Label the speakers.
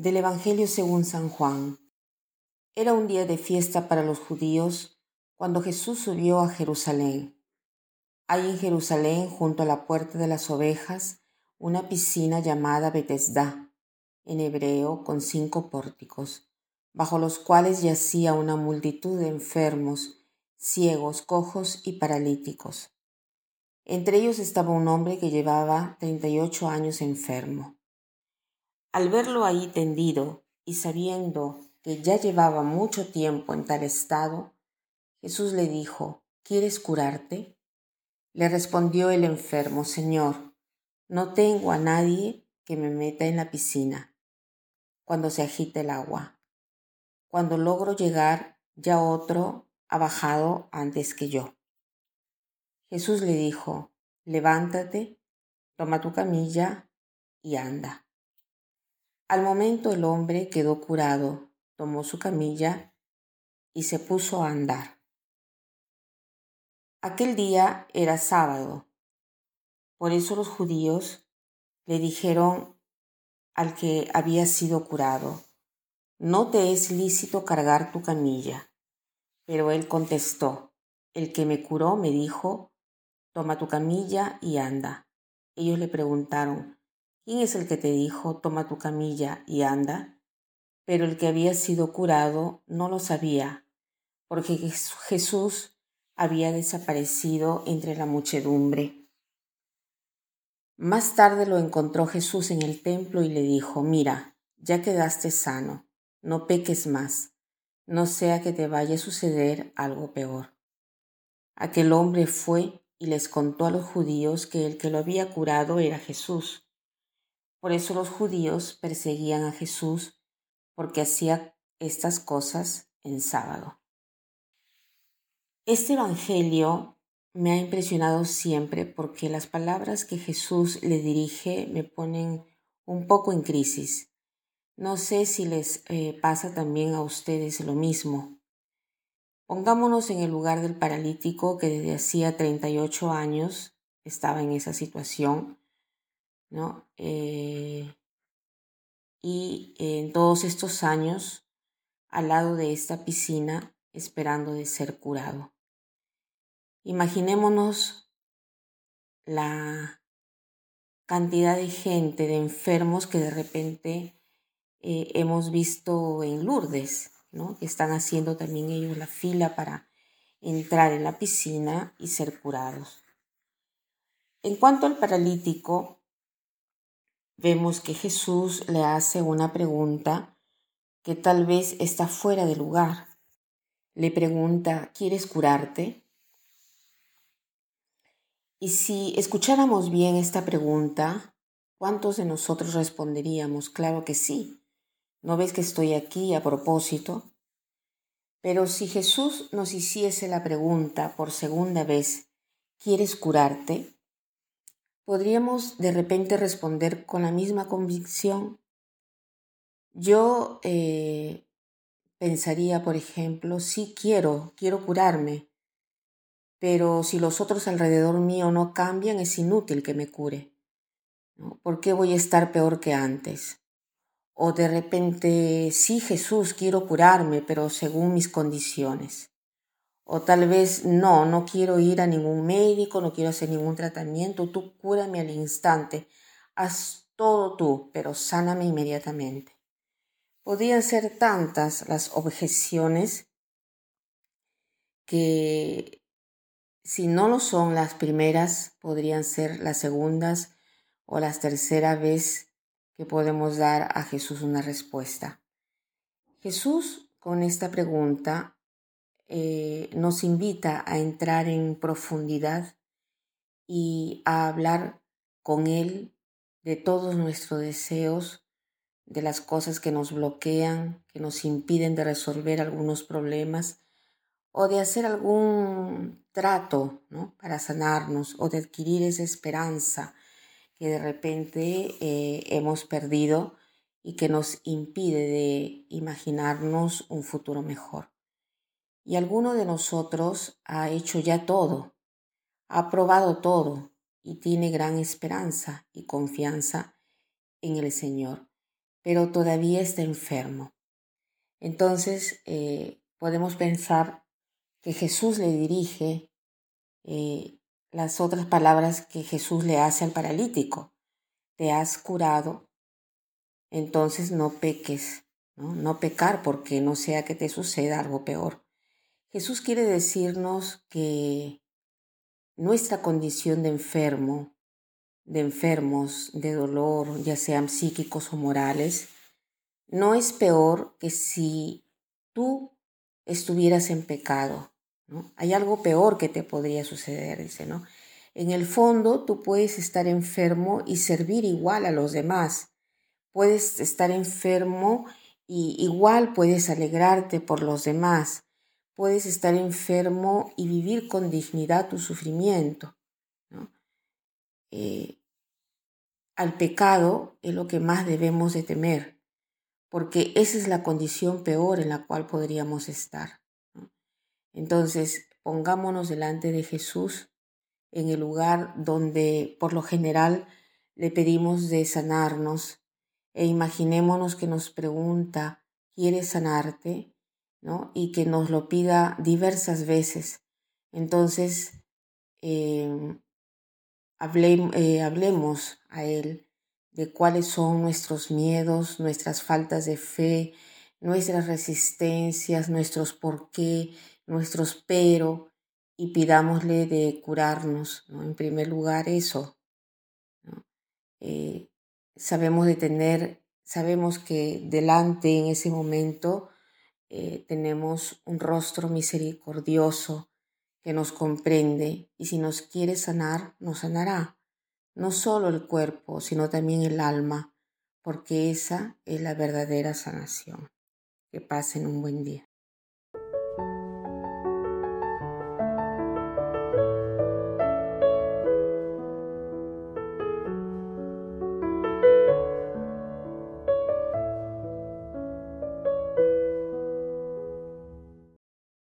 Speaker 1: Del Evangelio según San Juan. Era un día de fiesta para los judíos cuando Jesús subió a Jerusalén. Hay en Jerusalén, junto a la puerta de las ovejas, una piscina llamada Betesda, en hebreo con cinco pórticos, bajo los cuales yacía una multitud de enfermos, ciegos, cojos y paralíticos. Entre ellos estaba un hombre que llevaba treinta y ocho años enfermo. Al verlo ahí tendido y sabiendo que ya llevaba mucho tiempo en tal estado, Jesús le dijo, ¿Quieres curarte? Le respondió el enfermo, Señor, no tengo a nadie que me meta en la piscina cuando se agita el agua. Cuando logro llegar, ya otro ha bajado antes que yo. Jesús le dijo, levántate, toma tu camilla y anda. Al momento el hombre quedó curado, tomó su camilla y se puso a andar. Aquel día era sábado. Por eso los judíos le dijeron al que había sido curado, no te es lícito cargar tu camilla. Pero él contestó, el que me curó me dijo, toma tu camilla y anda. Ellos le preguntaron, ¿Quién es el que te dijo, toma tu camilla y anda? Pero el que había sido curado no lo sabía, porque Jesús había desaparecido entre la muchedumbre. Más tarde lo encontró Jesús en el templo y le dijo, mira, ya quedaste sano, no peques más, no sea que te vaya a suceder algo peor. Aquel hombre fue y les contó a los judíos que el que lo había curado era Jesús. Por eso los judíos perseguían a Jesús porque hacía estas cosas en sábado. Este Evangelio me ha impresionado siempre porque las palabras que Jesús le dirige me ponen un poco en crisis. No sé si les eh, pasa también a ustedes lo mismo. Pongámonos en el lugar del paralítico que desde hacía 38 años estaba en esa situación ¿no? Eh, y en todos estos años al lado de esta piscina esperando de ser curado. Imaginémonos la cantidad de gente, de enfermos que de repente eh, hemos visto en Lourdes, ¿no? que están haciendo también ellos la fila para entrar en la piscina y ser curados. En cuanto al paralítico, vemos que Jesús le hace una pregunta que tal vez está fuera de lugar. Le pregunta, ¿quieres curarte? Y si escucháramos bien esta pregunta, ¿cuántos de nosotros responderíamos? Claro que sí. ¿No ves que estoy aquí a propósito? Pero si Jesús nos hiciese la pregunta por segunda vez, ¿quieres curarte? Podríamos de repente responder con la misma convicción. Yo eh, pensaría, por ejemplo, sí quiero, quiero curarme, pero si los otros alrededor mío no cambian, es inútil que me cure. ¿Por qué voy a estar peor que antes? O de repente, sí Jesús, quiero curarme, pero según mis condiciones. O tal vez no, no quiero ir a ningún médico, no quiero hacer ningún tratamiento, tú cúrame al instante, haz todo tú, pero sáname inmediatamente. Podrían ser tantas las objeciones que si no lo son las primeras, podrían ser las segundas o las tercera vez que podemos dar a Jesús una respuesta. Jesús con esta pregunta eh, nos invita a entrar en profundidad y a hablar con Él de todos nuestros deseos, de las cosas que nos bloquean, que nos impiden de resolver algunos problemas o de hacer algún trato ¿no? para sanarnos o de adquirir esa esperanza que de repente eh, hemos perdido y que nos impide de imaginarnos un futuro mejor. Y alguno de nosotros ha hecho ya todo, ha probado todo y tiene gran esperanza y confianza en el Señor. pero todavía está enfermo. Entonces eh, podemos pensar que Jesús le dirige eh, las otras palabras que Jesús le hace al paralítico. Te has curado, entonces no peques, ¿no? no pecar porque no sea que te suceda algo peor. Jesús quiere decirnos que nuestra condición de enfermo, de enfermos, de dolor, ya sean psíquicos o morales, no es peor que si tú estuvieras en pecado. ¿no? Hay algo peor que te podría suceder, dice, ¿no? En el fondo, tú puedes estar enfermo y servir igual a los demás. Puedes estar enfermo y igual puedes alegrarte por los demás. Puedes estar enfermo y vivir con dignidad tu sufrimiento. Eh, al pecado es lo que más debemos de temer porque esa es la condición peor en la cual podríamos estar. Entonces, pongámonos delante de Jesús en el lugar donde por lo general le pedimos de sanarnos e imaginémonos que nos pregunta, ¿quieres sanarte? ¿No? Y que nos lo pida diversas veces. Entonces, em, eh, hablemos a Él de cuáles son nuestros miedos, nuestras faltas de fe, nuestras resistencias, nuestros por qué, nuestros pero, y pidámosle de curarnos. ¿no? En primer lugar, eso. Eh, sabemos de tener, sabemos que delante en ese momento eh, tenemos un rostro misericordioso que nos comprende y si nos quiere sanar, nos sanará no solo el cuerpo, sino también el alma, porque esa es la verdadera sanación. Que pasen un buen día.